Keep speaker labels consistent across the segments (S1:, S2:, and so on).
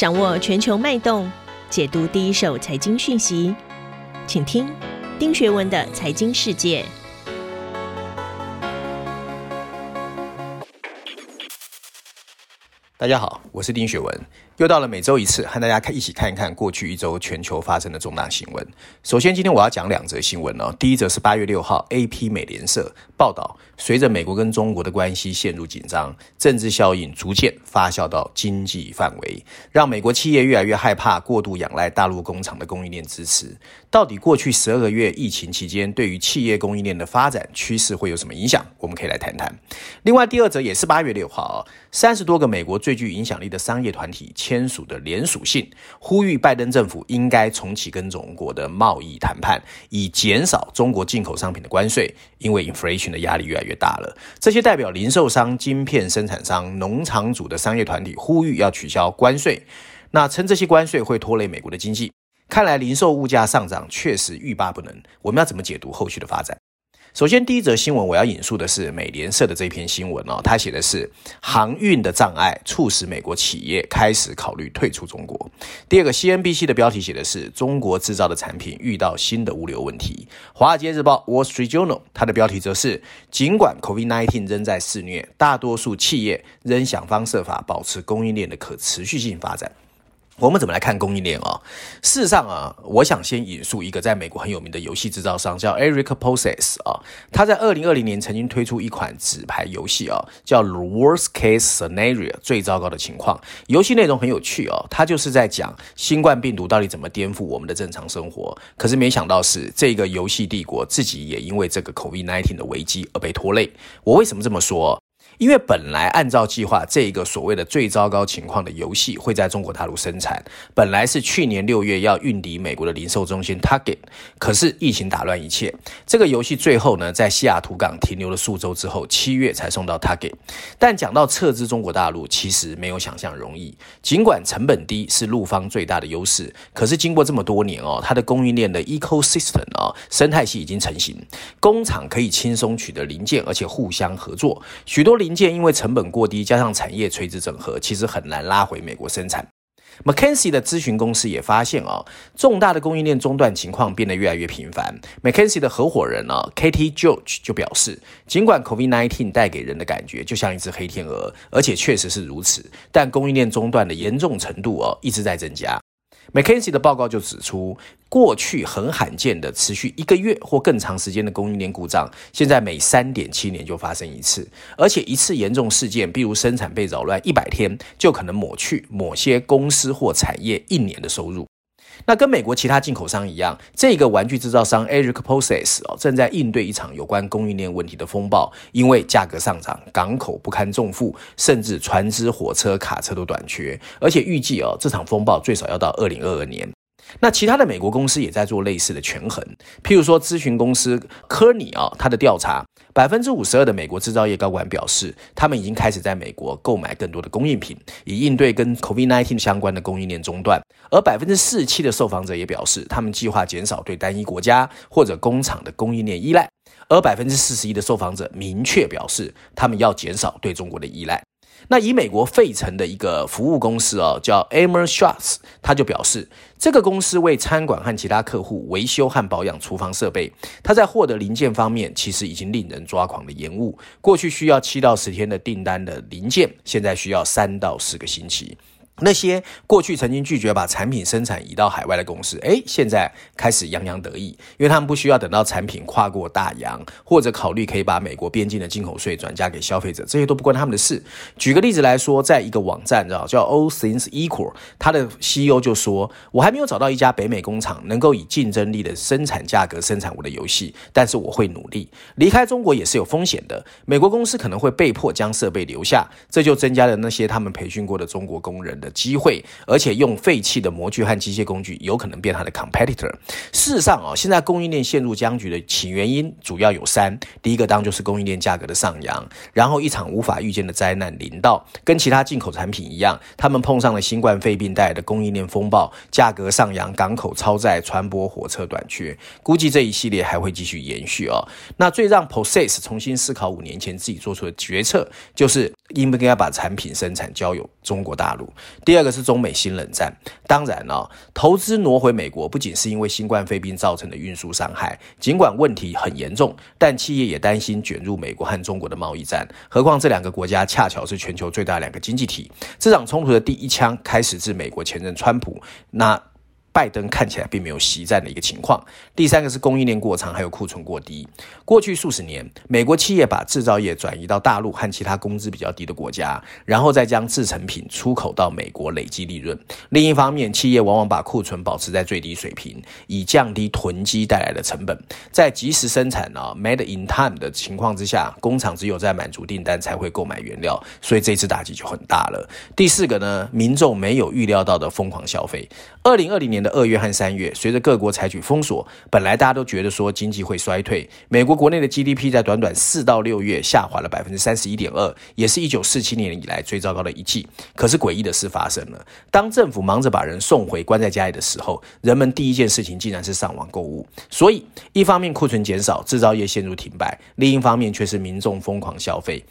S1: 掌握全球脉动，解读第一手财经讯息，请听丁学文的财经世界。
S2: 大家好，我是丁学文。又到了每周一次和大家看一起看一看过去一周全球发生的重大新闻。首先，今天我要讲两则新闻哦。第一则是八月六号，AP 美联社报道，随着美国跟中国的关系陷入紧张，政治效应逐渐发酵到经济范围，让美国企业越来越害怕过度仰赖大陆工厂的供应链支持。到底过去十二个月疫情期间对于企业供应链的发展趋势会有什么影响？我们可以来谈谈。另外，第二则也是八月六号，三十多个美国最具影响力的商业团体。签署的联署信，呼吁拜登政府应该重启跟中国的贸易谈判，以减少中国进口商品的关税，因为 inflation 的压力越来越大了。这些代表零售商、晶片生产商、农场主的商业团体呼吁要取消关税，那称这些关税会拖累美国的经济。看来零售物价上涨确实欲罢不能。我们要怎么解读后续的发展？首先，第一则新闻我要引述的是美联社的这篇新闻哦，他写的是航运的障碍促使美国企业开始考虑退出中国。第二个，CNBC 的标题写的是中国制造的产品遇到新的物流问题。华尔街日报 Wall Street Journal 它的标题则是尽管 COVID-19 仍在肆虐，大多数企业仍想方设法保持供应链的可持续性发展。我们怎么来看供应链啊？事实上啊，我想先引述一个在美国很有名的游戏制造商，叫 Eric Poses 啊。他在二零二零年曾经推出一款纸牌游戏啊，叫 The Worst Case Scenario 最糟糕的情况。游戏内容很有趣哦，他就是在讲新冠病毒到底怎么颠覆我们的正常生活。可是没想到是这个游戏帝国自己也因为这个 COVID-19 的危机而被拖累。我为什么这么说？因为本来按照计划，这个所谓的最糟糕情况的游戏会在中国大陆生产，本来是去年六月要运抵美国的零售中心 Target，可是疫情打乱一切，这个游戏最后呢在西雅图港停留了数周之后，七月才送到 Target。但讲到撤资中国大陆，其实没有想象容易。尽管成本低是陆方最大的优势，可是经过这么多年哦，它的供应链的 ecosystem 哦生态系已经成型，工厂可以轻松取得零件，而且互相合作，许多零。零件因为成本过低，加上产业垂直整合，其实很难拉回美国生产。McKinsey 的咨询公司也发现啊，重大的供应链中断情况变得越来越频繁。McKinsey 的合伙人啊，Katie George 就表示，尽管 COVID-19 带给人的感觉就像一只黑天鹅，而且确实是如此，但供应链中断的严重程度哦，一直在增加。McKinsey 的报告就指出，过去很罕见的持续一个月或更长时间的供应链故障，现在每三点七年就发生一次，而且一次严重事件，比如生产被扰乱一百天，就可能抹去某些公司或产业一年的收入。那跟美国其他进口商一样，这个玩具制造商 Eric Process 哦，正在应对一场有关供应链问题的风暴，因为价格上涨，港口不堪重负，甚至船只、火车、卡车都短缺，而且预计哦，这场风暴最少要到二零二二年。那其他的美国公司也在做类似的权衡，譬如说咨询公司科尼啊，他的调查，百分之五十二的美国制造业高管表示，他们已经开始在美国购买更多的供应品，以应对跟 COVID-19 相关的供应链中断。而百分之四十七的受访者也表示，他们计划减少对单一国家或者工厂的供应链依赖。而百分之四十一的受访者明确表示，他们要减少对中国的依赖。那以美国费城的一个服务公司哦，叫 Amer Shots，他就表示，这个公司为餐馆和其他客户维修和保养厨房设备。他在获得零件方面，其实已经令人抓狂的延误。过去需要七到十天的订单的零件，现在需要三到四个星期。那些过去曾经拒绝把产品生产移到海外的公司，诶，现在开始洋洋得意，因为他们不需要等到产品跨过大洋，或者考虑可以把美国边境的进口税转嫁给消费者，这些都不关他们的事。举个例子来说，在一个网站，知道叫 All Things Equal，他的 CEO 就说：“我还没有找到一家北美工厂能够以竞争力的生产价格生产我的游戏，但是我会努力。离开中国也是有风险的，美国公司可能会被迫将设备留下，这就增加了那些他们培训过的中国工人的。”机会，而且用废弃的模具和机械工具有可能变他的 competitor。事实上啊，现在供应链陷入僵局的起原因主要有三：第一个当就是供应链价格的上扬，然后一场无法预见的灾难临到，跟其他进口产品一样，他们碰上了新冠肺病带来的供应链风暴，价格上扬，港口超载，船舶火车短缺，估计这一系列还会继续延续哦。那最让 Process 重新思考五年前自己做出的决策，就是应不应该把产品生产交由中国大陆。第二个是中美新冷战。当然了、投资挪回美国不仅是因为新冠肺病造成的运输伤害，尽管问题很严重，但企业也担心卷入美国和中国的贸易战。何况这两个国家恰巧是全球最大两个经济体。这场冲突的第一枪开始自美国前任川普。那。拜登看起来并没有袭战的一个情况。第三个是供应链过长，还有库存过低。过去数十年，美国企业把制造业转移到大陆和其他工资比较低的国家，然后再将制成品出口到美国累积利润。另一方面，企业往往把库存保持在最低水平，以降低囤积带来的成本。在及时生产啊 （made in time） 的情况之下，工厂只有在满足订单才会购买原料，所以这次打击就很大了。第四个呢，民众没有预料到的疯狂消费。二零二零年的二月和三月，随着各国采取封锁，本来大家都觉得说经济会衰退。美国国内的 GDP 在短短四到六月下滑了百分之三十一点二，也是一九四七年以来最糟糕的一季。可是诡异的事发生了，当政府忙着把人送回关在家里的时候，人们第一件事情竟然是上网购物。所以，一方面库存减少，制造业陷入停摆；另一方面却是民众疯狂消费。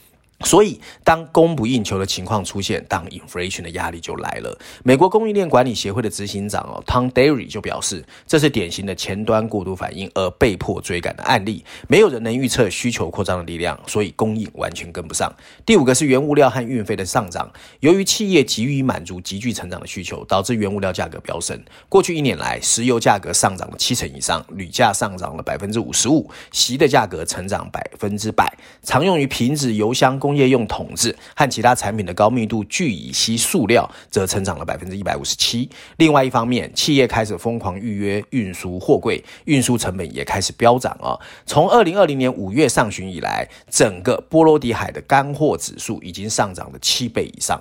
S2: 所以，当供不应求的情况出现，当 inflation 的压力就来了。美国供应链管理协会的执行长哦，Tom Derry 就表示，这是典型的前端过度反应而被迫追赶的案例。没有人能预测需求扩张的力量，所以供应完全跟不上。第五个是原物料和运费的上涨，由于企业急于满足急剧成长的需求，导致原物料价格飙升。过去一年来，石油价格上涨了七成以上，铝价上涨了百分之五十五，锡的价格成长百分之百，常用于瓶子、油箱工业用桶子和其他产品的高密度聚乙烯塑料则成长了百分之一百五十七。另外一方面，企业开始疯狂预约运输货柜，运输成本也开始飙涨啊！从二零二零年五月上旬以来，整个波罗的海的干货指数已经上涨了七倍以上。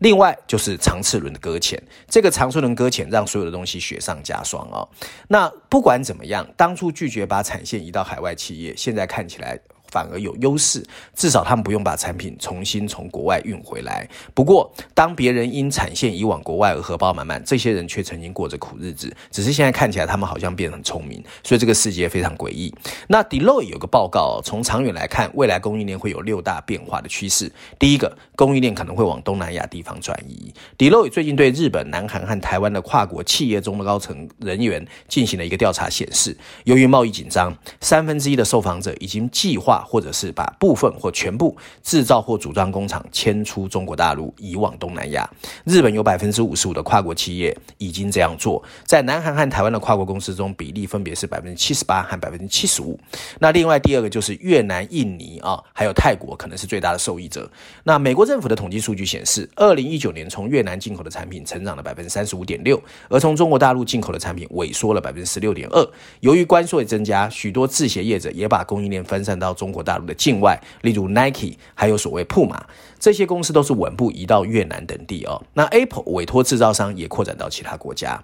S2: 另外就是长次轮的搁浅，这个长次轮搁浅让所有的东西雪上加霜啊！那不管怎么样，当初拒绝把产线移到海外企业，现在看起来。反而有优势，至少他们不用把产品重新从国外运回来。不过，当别人因产线移往国外而荷包满满，这些人却曾经过着苦日子。只是现在看起来，他们好像变得很聪明，所以这个世界非常诡异。那 Deloitte 有个报告，从长远来看，未来供应链会有六大变化的趋势。第一个，供应链可能会往东南亚地方转移。Deloitte 最近对日本、南韩和台湾的跨国企业中的高层人员进行了一个调查，显示，由于贸易紧张，三分之一的受访者已经计划。或者是把部分或全部制造或组装工厂迁出中国大陆，移往东南亚。日本有百分之五十五的跨国企业已经这样做，在南韩和台湾的跨国公司中，比例分别是百分之七十八和百分之七十五。那另外第二个就是越南、印尼啊，还有泰国可能是最大的受益者。那美国政府的统计数据显示，二零一九年从越南进口的产品成长了百分之三十五点六，而从中国大陆进口的产品萎缩了百分之十六点二。由于关税增加，许多制鞋业者也把供应链分散到中。中国大陆的境外，例如 Nike，还有所谓布马这些公司都是稳步移到越南等地哦。那 Apple 委托制造商也扩展到其他国家。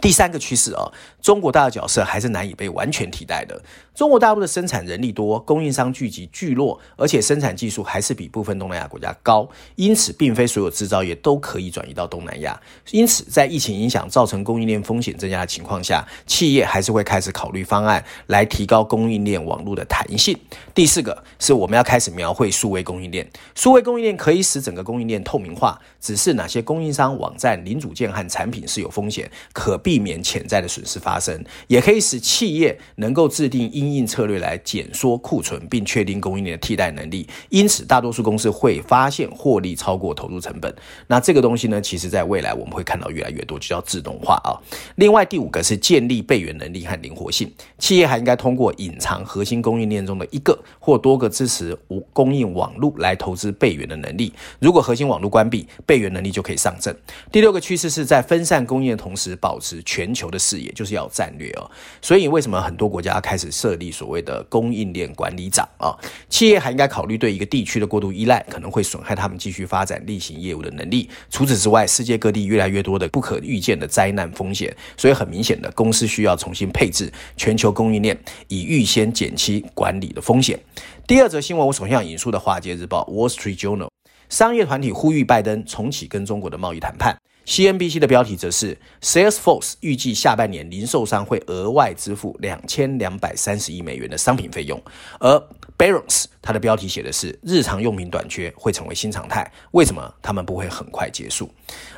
S2: 第三个趋势哦，中国大的角色还是难以被完全替代的。中国大陆的生产人力多，供应商聚集聚落，而且生产技术还是比部分东南亚国家高，因此并非所有制造业都可以转移到东南亚。因此，在疫情影响造成供应链风险增加的情况下，企业还是会开始考虑方案来提高供应链网络的弹性。第四个是我们要开始描绘数位供应链，数位供应链可以使整个供应链透明化，指示哪些供应商、网站、零组件和产品是有风险，可避免潜在的损失发生，也可以使企业能够制定因应策略来减缩库存，并确定供应链的替代能力。因此，大多数公司会发现获利超过投入成本。那这个东西呢，其实在未来我们会看到越来越多，就叫自动化啊。另外，第五个是建立备援能力和灵活性。企业还应该通过隐藏核心供应链中的一个或多个支持无供应网络来投资备援的能力。如果核心网络关闭，备援能力就可以上阵。第六个趋势是在分散供应的同时保持。全球的视野就是要战略哦，所以为什么很多国家开始设立所谓的供应链管理长啊？企业还应该考虑对一个地区的过度依赖可能会损害他们继续发展例行业务的能力。除此之外，世界各地越来越多的不可预见的灾难风险，所以很明显的，公司需要重新配置全球供应链，以预先减轻管理的风险。第二则新闻，我首先要引述的《华尔街日报》（Wall Street Journal） 商业团体呼吁拜登重启跟中国的贸易谈判。CNBC 的标题则是 Salesforce 预计下半年零售商会额外支付两千两百三十亿美元的商品费用，而 Barron's 它的标题写的是日常用品短缺会成为新常态，为什么他们不会很快结束？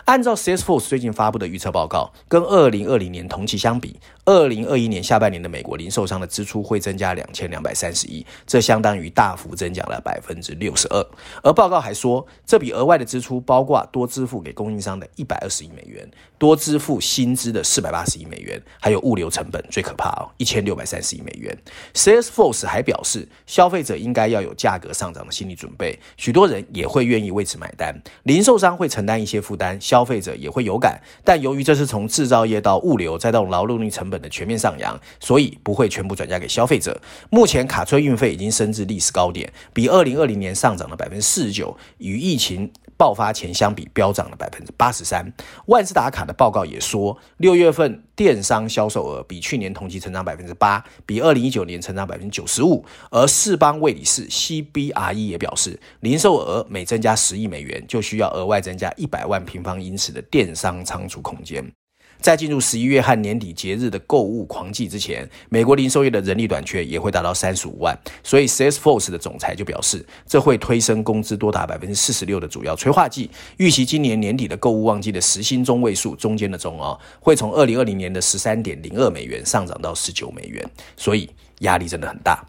S2: 按照 Salesforce 最近发布的预测报告，跟二零二零年同期相比，二零二一年下半年的美国零售商的支出会增加两千两百三十亿，这相当于大幅增长了百分之六十二。而报告还说，这笔额外的支出包括多支付给供应商的一百二十亿美元，多支付薪资的四百八十亿美元，还有物流成本最可怕哦，一千六百三十亿美元。Salesforce 还表示，消费者应该要要有价格上涨的心理准备，许多人也会愿意为此买单，零售商会承担一些负担。消费者也会有感，但由于这是从制造业到物流再到劳动力成本的全面上扬，所以不会全部转嫁给消费者。目前卡车运费已经升至历史高点，比二零二零年上涨了百分之四十九，与疫情爆发前相比飙涨了百分之八十三。万事达卡的报告也说，六月份电商销售额比去年同期成长百分之八，比二零一九年成长百分之九十五。而世邦魏理仕 CBRE 也表示，零售额每增加十亿美元，就需要额外增加一百万平方英尺的电商仓储空间。在进入十一月和年底节日的购物狂季之前，美国零售业的人力短缺也会达到三十五万。所以，Salesforce 的总裁就表示，这会推升工资多达百分之四十六的主要催化剂。预期今年年底的购物旺季的时薪中位数中间的中哦，会从二零二零年的十三点零二美元上涨到十九美元。所以，压力真的很大。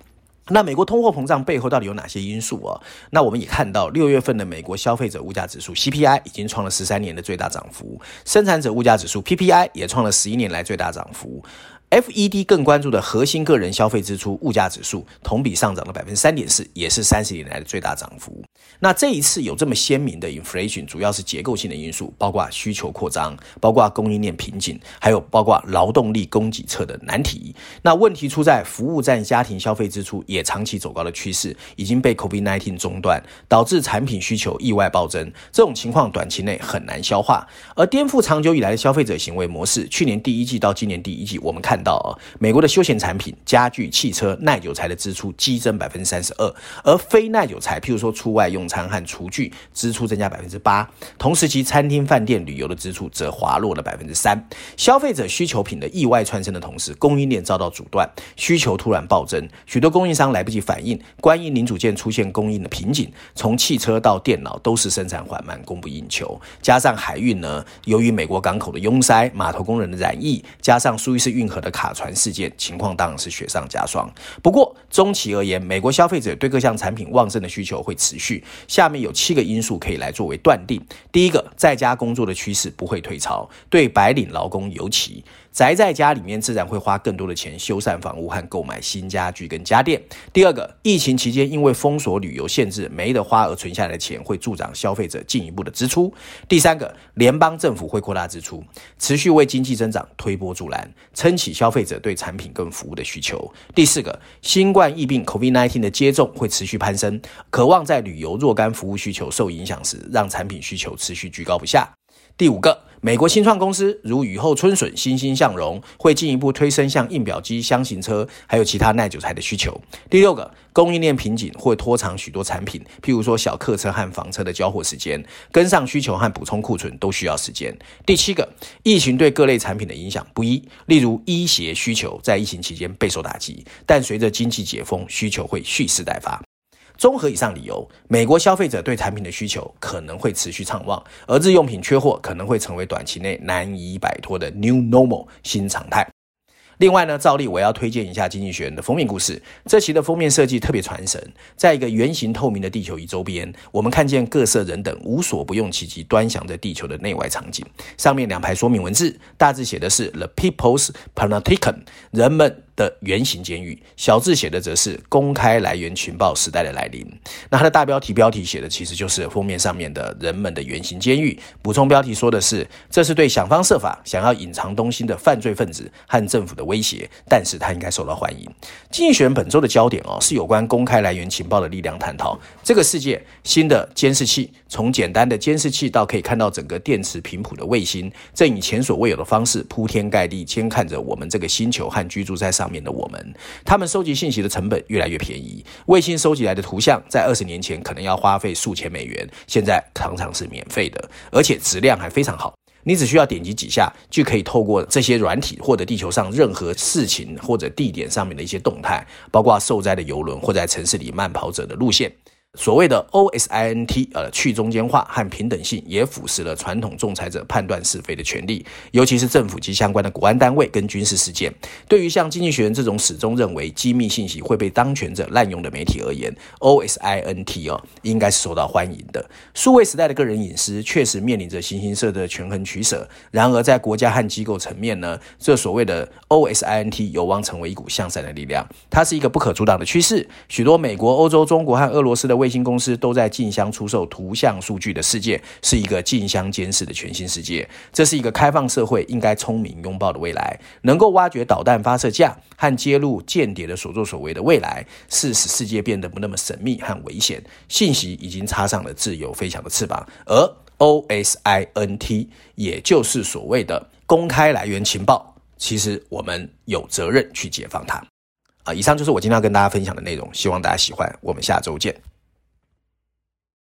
S2: 那美国通货膨胀背后到底有哪些因素啊？那我们也看到六月份的美国消费者物价指数 CPI 已经创了十三年的最大涨幅，生产者物价指数 PPI 也创了十一年来最大涨幅。FED 更关注的核心个人消费支出物价指数同比上涨了百分之三点四，也是三十年来的最大涨幅。那这一次有这么鲜明的 inflation，主要是结构性的因素，包括需求扩张，包括供应链瓶颈，还有包括劳动力供给侧的难题。那问题出在服务占家庭消费支出也长期走高的趋势已经被 COVID-19 中断，导致产品需求意外暴增。这种情况短期内很难消化，而颠覆长久以来的消费者行为模式。去年第一季到今年第一季，我们看。看到啊，美国的休闲产品、家具、汽车、耐久材的支出激增百分之三十二，而非耐久材，譬如说出外用餐和厨具支出增加百分之八。同时其餐厅、饭店、旅游的支出则滑落了百分之三。消费者需求品的意外窜升的同时，供应链遭到阻断，需求突然暴增，许多供应商来不及反应，关键零组件出现供应的瓶颈，从汽车到电脑都是生产缓慢、供不应求。加上海运呢，由于美国港口的拥塞、码头工人的染疫，加上苏伊士运河的卡船事件情况当然是雪上加霜。不过中期而言，美国消费者对各项产品旺盛的需求会持续。下面有七个因素可以来作为断定：第一个，在家工作的趋势不会退潮，对白领劳工尤其。宅在家里面，自然会花更多的钱修缮房屋和购买新家具跟家电。第二个，疫情期间因为封锁旅游限制没得花而存下来的钱，会助长消费者进一步的支出。第三个，联邦政府会扩大支出，持续为经济增长推波助澜，撑起消费者对产品跟服务的需求。第四个，新冠疫病 COVID-19 的接种会持续攀升，渴望在旅游若干服务需求受影响时，让产品需求持续居高不下。第五个。美国新创公司如雨后春笋、欣欣向荣，会进一步推升像印表机、箱型车，还有其他耐久材的需求。第六个，供应链瓶颈会拖长许多产品，譬如说小客车和房车的交货时间，跟上需求和补充库存都需要时间。第七个，疫情对各类产品的影响不一，例如医鞋需求在疫情期间备受打击，但随着经济解封，需求会蓄势待发。综合以上理由，美国消费者对产品的需求可能会持续畅旺，而日用品缺货可能会成为短期内难以摆脱的 new normal 新常态。另外呢，照例我要推荐一下《经济学人》的封面故事。这期的封面设计特别传神，在一个圆形透明的地球仪周边，我们看见各色人等无所不用其极，端详着地球的内外场景。上面两排说明文字，大致写的是 “The People's Panopticon”，人们的圆形监狱；小字写的则是“公开来源情报时代的来临”。那它的大标题标题写的其实就是封面上面的人们的圆形监狱。补充标题说的是，这是对想方设法想要隐藏东西的犯罪分子和政府的威胁，但是它应该受到欢迎。竞选本周的焦点哦，是有关公开来源情报的力量探讨。这个世界新的监视器，从简单的监视器到可以看到整个电磁频谱的卫星，正以前所未有的方式铺天盖地监看着我们这个星球和居住在上面的我们。他们收集信息的成本越来越便宜，卫星收集来的图像在二十年前可能要花费数千美元，现在常常是免费的，而且质量还非常好。你只需要点击几下，就可以透过这些软体获得地球上任何事情或者地点上面的一些动态，包括受灾的游轮或在城市里慢跑者的路线。所谓的 OSINT，呃，去中间化和平等性，也腐蚀了传统仲裁者判断是非的权利，尤其是政府及相关的国安单位跟军事事件。对于像《经济学人》这种始终认为机密信息会被当权者滥用的媒体而言，OSINT 哦，应该是受到欢迎的。数位时代的个人隐私确实面临着形形色色的权衡取舍。然而，在国家和机构层面呢，这所谓的 OSINT 有望成为一股向善的力量。它是一个不可阻挡的趋势。许多美国、欧洲、中国和俄罗斯的卫星公司都在竞相出售图像数据的世界，是一个竞相监视的全新世界。这是一个开放社会应该聪明拥抱的未来，能够挖掘导弹发射架和揭露间谍的所作所为的未来，是使世界变得不那么神秘和危险。信息已经插上了自由飞翔的翅膀，而 OSINT 也就是所谓的公开来源情报，其实我们有责任去解放它。啊，以上就是我今天要跟大家分享的内容，希望大家喜欢。我们下周见。